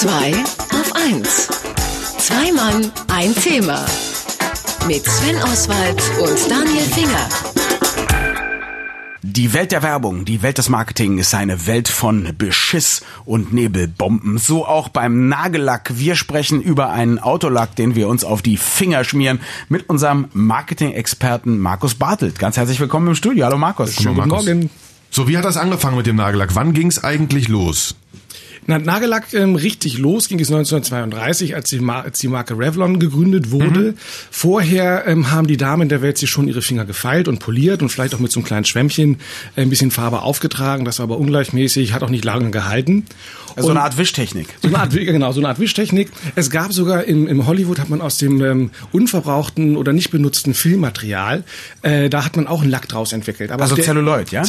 Zwei auf eins. Zwei Mann, ein Thema. Mit Sven Oswald und Daniel Finger. Die Welt der Werbung, die Welt des Marketing ist eine Welt von Beschiss und Nebelbomben. So auch beim Nagellack. Wir sprechen über einen Autolack, den wir uns auf die Finger schmieren, mit unserem Marketing-Experten Markus Bartelt. Ganz herzlich willkommen im Studio. Hallo Markus. Schönen guten Morgen. So, wie hat das angefangen mit dem Nagellack? Wann ging es eigentlich los? Na, Nagellack ähm, richtig los ging es 1932, als die, Mar als die Marke Revlon gegründet wurde. Mhm. Vorher ähm, haben die Damen der Welt sich schon ihre Finger gefeilt und poliert und vielleicht auch mit so einem kleinen Schwämmchen äh, ein bisschen Farbe aufgetragen. Das war aber ungleichmäßig, hat auch nicht lange gehalten. Also so eine Art Wischtechnik. So eine Art, genau, so eine Art Wischtechnik. Es gab sogar im, im Hollywood hat man aus dem ähm, unverbrauchten oder nicht benutzten Filmmaterial, äh, da hat man auch einen Lack draus entwickelt. Aber also Celluloid, ja?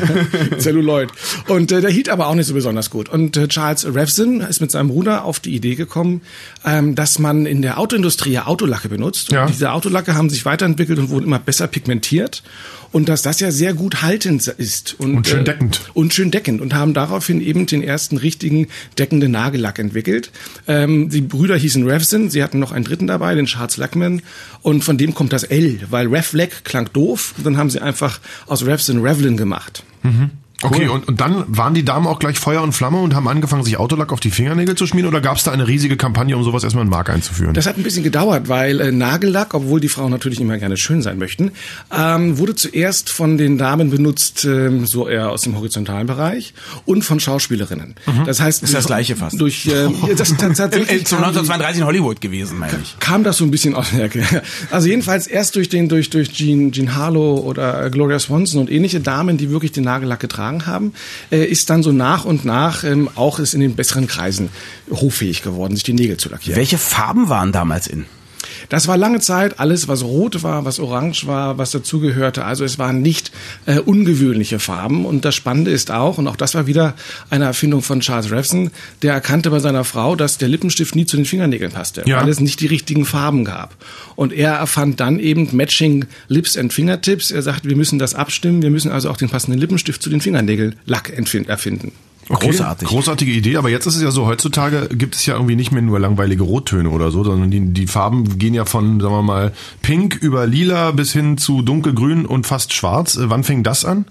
Celluloid. Und äh, der hielt aber auch nicht so besonders gut. Und äh, Charles Revson ist mit seinem Bruder auf die Idee gekommen, ähm, dass man in der Autoindustrie ja Autolacke benutzt. Ja. Diese Autolacke haben sich weiterentwickelt und wurden immer besser pigmentiert und dass das ja sehr gut haltend ist und, und schön deckend äh, und schön deckend und haben daraufhin eben den ersten richtigen deckenden Nagellack entwickelt. Ähm, die Brüder hießen Revson, sie hatten noch einen dritten dabei, den Charles Lackman und von dem kommt das L, weil Revlack klang doof. Und dann haben sie einfach aus Revson Revlin gemacht. Mhm. Okay, und, und dann waren die Damen auch gleich Feuer und Flamme und haben angefangen, sich Autolack auf die Fingernägel zu schmieren oder gab es da eine riesige Kampagne, um sowas erstmal in Mark einzuführen? Das hat ein bisschen gedauert, weil äh, Nagellack, obwohl die Frauen natürlich immer gerne schön sein möchten, ähm, wurde zuerst von den Damen benutzt, ähm, so eher aus dem horizontalen Bereich und von Schauspielerinnen. Mhm. Das heißt, ist das gleiche fast. Durch äh, das tatsächlich zu 1932 in Hollywood gewesen, meine ich. Kam das so ein bisschen aus der Also jedenfalls erst durch den durch durch Jean Jean Harlow oder Gloria Swanson und ähnliche Damen, die wirklich den Nagellack getragen getragen haben, äh, ist dann so nach und nach ähm, auch ist in den besseren Kreisen hoffähig geworden, sich die Nägel zu lackieren. Welche Farben waren damals in? Das war lange Zeit alles, was rot war, was orange war, was dazugehörte. Also es waren nicht äh, ungewöhnliche Farben. Und das Spannende ist auch, und auch das war wieder eine Erfindung von Charles Revson, der erkannte bei seiner Frau, dass der Lippenstift nie zu den Fingernägeln passte, ja. weil es nicht die richtigen Farben gab. Und er erfand dann eben Matching Lips and Fingertips. Er sagte, wir müssen das abstimmen, wir müssen also auch den passenden Lippenstift zu den Fingernägeln Lack erfinden. Okay, Großartig. Großartige Idee, aber jetzt ist es ja so, heutzutage gibt es ja irgendwie nicht mehr nur langweilige Rottöne oder so, sondern die, die Farben gehen ja von, sagen wir mal, pink über lila bis hin zu dunkelgrün und fast schwarz. Wann fing das an?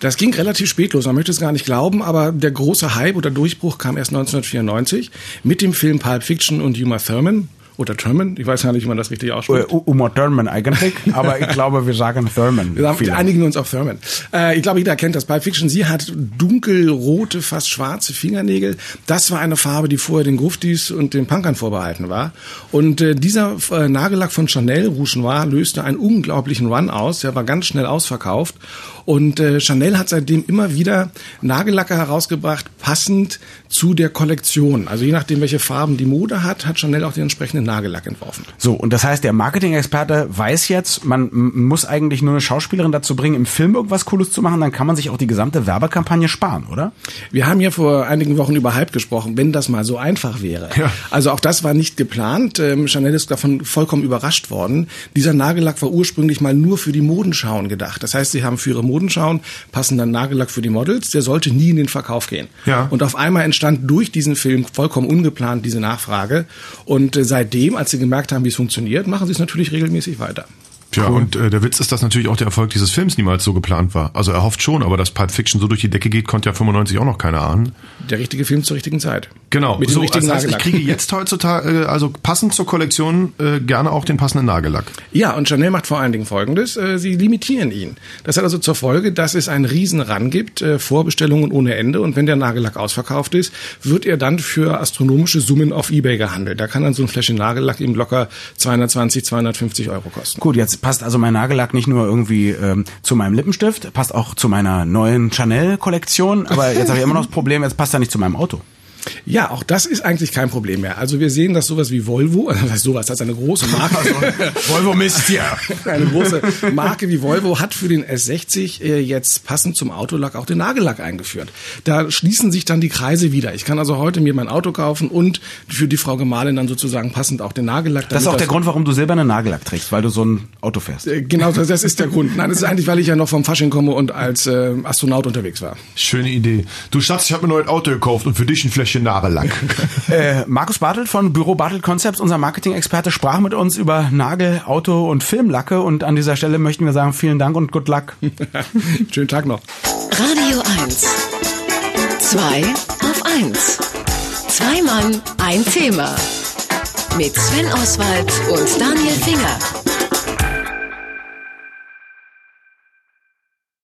Das ging relativ spät los, man möchte es gar nicht glauben, aber der große Hype oder Durchbruch kam erst 1994 mit dem Film Pulp Fiction und Uma Thurman oder Thurman, ich weiß ja nicht, wie man das richtig ausspricht. Uma Thurman eigentlich, aber ich glaube, wir sagen Thurman. Wir einigen uns auf Thurman. Äh, ich glaube, jeder kennt das. Pulp Fiction, sie hat dunkelrote, fast schwarze Fingernägel. Das war eine Farbe, die vorher den Gruftis und den Punkern vorbehalten war. Und äh, dieser äh, Nagellack von Chanel, Rouge Noir, löste einen unglaublichen Run aus. Der war ganz schnell ausverkauft. Und Chanel hat seitdem immer wieder Nagellacke herausgebracht, passend zu der Kollektion. Also je nachdem, welche Farben die Mode hat, hat Chanel auch den entsprechenden Nagellack entworfen. So, und das heißt, der Marketing-Experte weiß jetzt, man muss eigentlich nur eine Schauspielerin dazu bringen, im Film irgendwas Cooles zu machen, dann kann man sich auch die gesamte Werbekampagne sparen, oder? Wir haben ja vor einigen Wochen über Hype gesprochen, wenn das mal so einfach wäre. Ja. Also auch das war nicht geplant. Ähm, Chanel ist davon vollkommen überrascht worden. Dieser Nagellack war ursprünglich mal nur für die Modenschauen gedacht. Das heißt, sie haben für ihre Moden Modenschauen, passender Nagellack für die Models, der sollte nie in den Verkauf gehen. Ja. Und auf einmal entstand durch diesen Film vollkommen ungeplant diese Nachfrage. Und äh, seitdem, als sie gemerkt haben, wie es funktioniert, machen sie es natürlich regelmäßig weiter. Tja, cool. und äh, der Witz ist, dass natürlich auch der Erfolg dieses Films niemals so geplant war. Also er hofft schon, aber dass Pulp Fiction so durch die Decke geht, konnte ja 95 auch noch keiner ahnen. Der richtige Film zur richtigen Zeit. Genau. Mit so, das heißt, ich kriege jetzt heutzutage, äh, also passend zur Kollektion, äh, gerne auch den passenden Nagellack. Ja, und Chanel macht vor allen Dingen Folgendes. Äh, sie limitieren ihn. Das hat also zur Folge, dass es einen riesen Ran gibt, äh, Vorbestellungen ohne Ende. Und wenn der Nagellack ausverkauft ist, wird er dann für astronomische Summen auf Ebay gehandelt. Da kann dann so ein Fläschchen Nagellack eben locker 220, 250 Euro kosten. Gut, jetzt passt also mein Nagellack nicht nur irgendwie ähm, zu meinem Lippenstift, passt auch zu meiner neuen Chanel-Kollektion, aber jetzt habe ich immer noch das Problem, jetzt passt er nicht zu meinem Auto. Ja, auch das ist eigentlich kein Problem mehr. Also wir sehen, dass sowas wie Volvo, also das heißt sowas, das ist eine große Marke. Also, Volvo misst ja. Eine große Marke wie Volvo hat für den S60 äh, jetzt passend zum Autolack auch den Nagellack eingeführt. Da schließen sich dann die Kreise wieder. Ich kann also heute mir mein Auto kaufen und für die Frau Gemahlin dann sozusagen passend auch den Nagellack. Das ist auch der Grund, warum du silbernen Nagellack trägst, weil du so ein Auto fährst. Äh, genau, das, das ist der Grund. Nein, das ist eigentlich, weil ich ja noch vom Fasching komme und als äh, Astronaut unterwegs war. Schöne Idee. Du Schatz, ich habe mir ein neues Auto gekauft und für dich ein Fläschchen Stationare-Lack. Äh, Markus Bartelt von Büro Bartelt Concepts, unser Marketing-Experte, sprach mit uns über Nagel, Auto und Filmlacke und an dieser Stelle möchten wir sagen, vielen Dank und good luck. Schönen Tag noch. Radio 1. Zwei auf 1. Zwei Mann, ein Thema. Mit Sven Oswald und Daniel Finger.